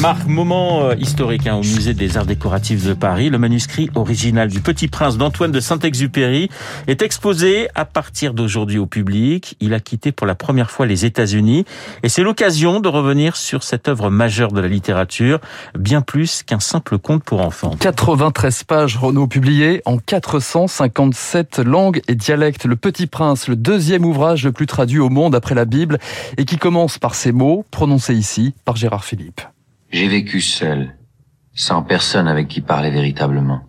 Marc, moment euh, historique hein, au musée des arts décoratifs de Paris. Le manuscrit original du Petit Prince d'Antoine de Saint-Exupéry est exposé à partir d'aujourd'hui au public. Il a quitté pour la première fois les États-Unis et c'est l'occasion de revenir sur cette œuvre majeure de la littérature, bien plus qu'un simple conte pour enfants. 93 pages Renaud publiées en 457 langues et dialectes. Le Petit Prince, le deuxième ouvrage le plus traduit au monde après la Bible et qui commence par ces mots prononcés ici par Gérard Philippe. J'ai vécu seul, sans personne avec qui parler véritablement.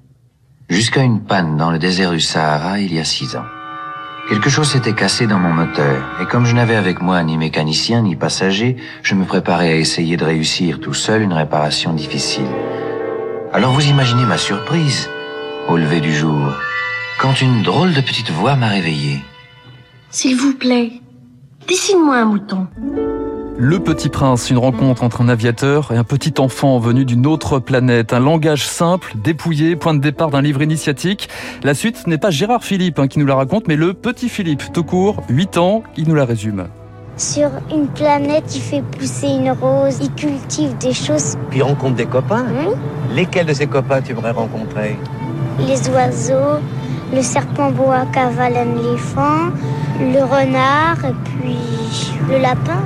Jusqu'à une panne dans le désert du Sahara il y a six ans. Quelque chose s'était cassé dans mon moteur, et comme je n'avais avec moi ni mécanicien ni passager, je me préparais à essayer de réussir tout seul une réparation difficile. Alors vous imaginez ma surprise, au lever du jour, quand une drôle de petite voix m'a réveillé. S'il vous plaît, dessine-moi un mouton. Le Petit Prince, une rencontre entre un aviateur et un petit enfant venu d'une autre planète. Un langage simple, dépouillé, point de départ d'un livre initiatique. La suite ce n'est pas Gérard Philippe hein, qui nous la raconte, mais le petit Philippe, tout court, 8 ans, il nous la résume. Sur une planète, il fait pousser une rose, il cultive des choses. Puis il rencontre des copains. Oui. Lesquels de ces copains tu voudrais rencontrer? Les oiseaux, le serpent bois cavale un éléphant, le renard et puis le lapin.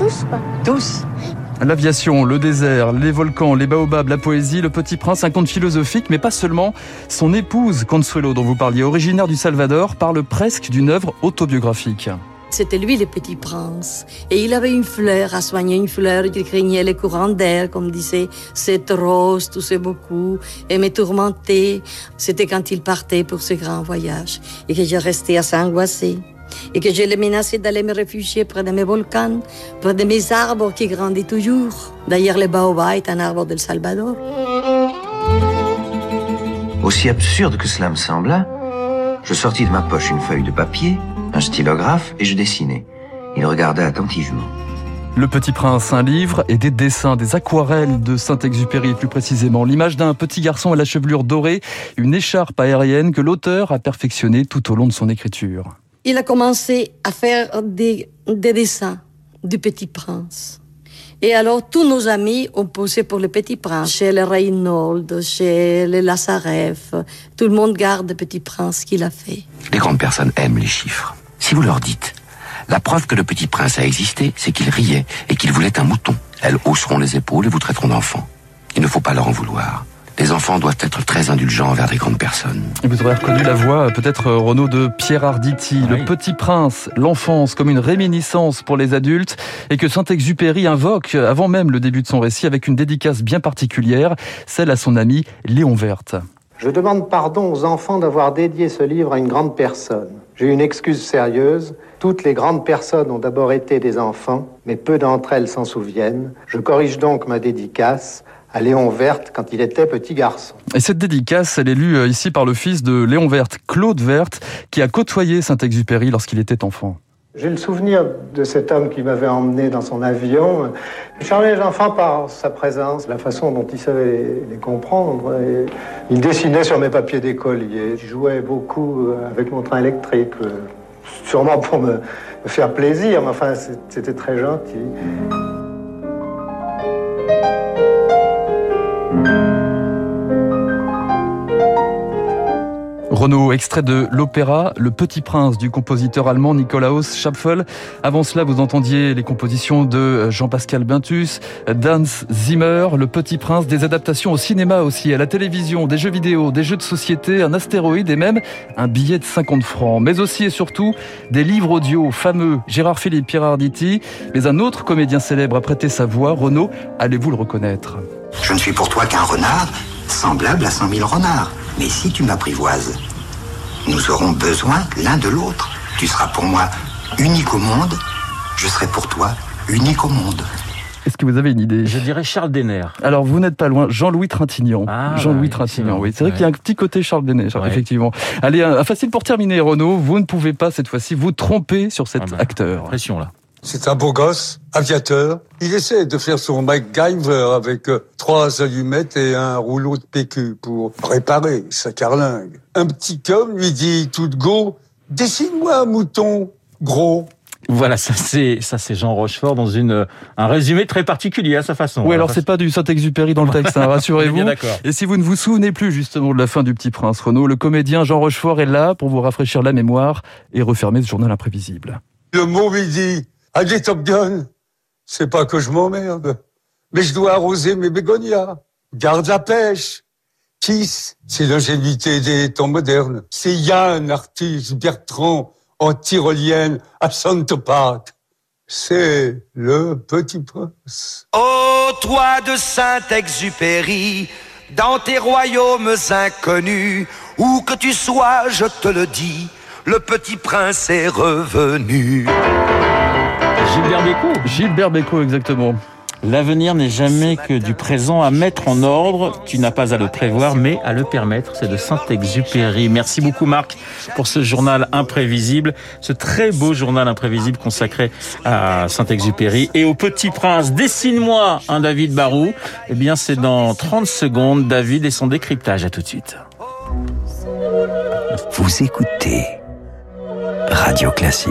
Tous quoi. Tous L'aviation, le désert, les volcans, les baobabs, la poésie, le petit prince, un conte philosophique, mais pas seulement. Son épouse, Consuelo, dont vous parliez, originaire du Salvador, parle presque d'une œuvre autobiographique. C'était lui le petit prince. Et il avait une fleur à soigner, une fleur qui craignait les courants d'air, comme disait, cette rose toussait beaucoup et me tourmentait. C'était quand il partait pour ce grand voyage et que je restais assez angoissée. Et que je le menaçais d'aller me réfugier près de mes volcans, près de mes arbres qui grandissent toujours. D'ailleurs, le baobab est un arbre del Salvador. Aussi absurde que cela me sembla, je sortis de ma poche une feuille de papier, un stylographe et je dessinais. Il regardait attentivement. Le Petit Prince, un livre et des dessins, des aquarelles de Saint-Exupéry plus précisément. L'image d'un petit garçon à la chevelure dorée, une écharpe aérienne que l'auteur a perfectionnée tout au long de son écriture. Il a commencé à faire des, des dessins du Petit Prince. Et alors, tous nos amis ont posé pour le Petit Prince, chez les Reynolds, chez les Lazareff. Tout le monde garde le Petit Prince qu'il a fait. Les grandes personnes aiment les chiffres. Si vous leur dites, la preuve que le petit prince a existé, c'est qu'il riait et qu'il voulait un mouton. Elles hausseront les épaules et vous traiteront d'enfant. Il ne faut pas leur en vouloir. Les enfants doivent être très indulgents envers les grandes personnes. Et vous aurez reconnu la voix, euh, peut-être euh, Renaud, de Pierre Arditi, Oui. le petit prince, l'enfance comme une réminiscence pour les adultes, et que Saint-Exupéry invoque euh, avant même le début de son récit avec une dédicace bien particulière, celle à son ami Léon Verte. Je demande pardon aux enfants d'avoir dédié ce livre à une grande personne. J'ai une excuse sérieuse. Toutes les grandes personnes ont d'abord été des enfants, mais peu d'entre elles s'en souviennent. Je corrige donc ma dédicace à Léon Verte quand il était petit garçon. Et cette dédicace, elle est lue euh, ici par le fils de Léon Verte, Claude Verte, qui a côtoyé Saint-Exupéry lorsqu'il était enfant. J'ai le souvenir de cet homme qui m'avait emmené dans son avion. Il charmait les enfants par sa présence, la façon dont il savait les, comprendre. Et il dessinait sur mes papiers d'écolier. Je jouais beaucoup euh, avec mon train électrique, euh, sûrement pour me, faire plaisir, mais enfin, c'était très gentil. Renaud, extrait de l'opéra Le Petit Prince du compositeur allemand Nikolaus Schapfel. Avant cela, vous entendiez les compositions de Jean-Pascal Bintus, Dans Zimmer, Le Petit Prince, des adaptations au cinéma aussi, à la télévision, des jeux vidéo, des jeux de société, un astéroïde et même un billet de 50 francs. Mais aussi et surtout des livres audio fameux, Gérard Philippe, Pierre Arditi, mais un autre comédien célèbre a prêté sa voix, Renaud, allez-vous le reconnaître? Je ne suis pour toi qu'un renard, semblable à cent mille renards. Mais si tu m'apprivoises, nous aurons besoin l'un de l'autre. Tu seras pour moi unique au monde, je serai pour toi unique au monde. Est-ce que vous avez une idée Je dirais Charles Denner. Alors, vous n'êtes pas loin. Jean-Louis Trintignant. Ah, Jean-Louis bah, Trintignant, oui. C'est vrai Ouais. qu'il y a un petit côté Charles Denner, Ouais. effectivement. Allez, un, un facile pour terminer, Renaud. Vous ne pouvez pas, cette fois-ci, vous tromper sur cet Ah bah, acteur. Pression là. C'est un beau gosse, aviateur. Il essaie de faire son MacGyver avec euh, trois allumettes et un rouleau de PQ pour réparer sa carlingue. Un petit homme lui dit tout de go, dessine-moi un mouton gros. Voilà, ça c'est ça c'est Jean Rochefort dans une un résumé très particulier à sa façon. Oui, alors c'est pas du Saint-Exupéry dans le texte, hein, rassurez-vous. d'accord. Et si vous ne vous souvenez plus justement de la fin du Petit Prince, Renaud, le comédien Jean Rochefort est là pour vous rafraîchir la mémoire et refermer ce journal imprévisible. Le mot midi, allez Top Gun, c'est pas que je m'emmerde, mais je dois arroser mes bégonias. Garde la pêche. Kiss, c'est l'ingénuité des temps modernes. C'est Yann, artiste Bertrand, en tyrolienne Park. C'est le petit prince. Ô toi de Saint-Exupéry, dans tes royaumes inconnus, où que tu sois, je te le dis, le petit prince est revenu. Gilbert Bécaud. Gilbert Bécaud, exactement. L'avenir n'est jamais que du présent à mettre en ordre. Tu n'as pas à le prévoir, mais à le permettre. C'est de Saint-Exupéry. Merci beaucoup, Marc, pour ce journal imprévisible, ce très beau journal imprévisible consacré à Saint-Exupéry et au Petit Prince. Dessine-moi un David Barou. Eh bien, c'est dans 30 secondes, David et son décryptage. À tout de suite. Vous écoutez Radio Classique.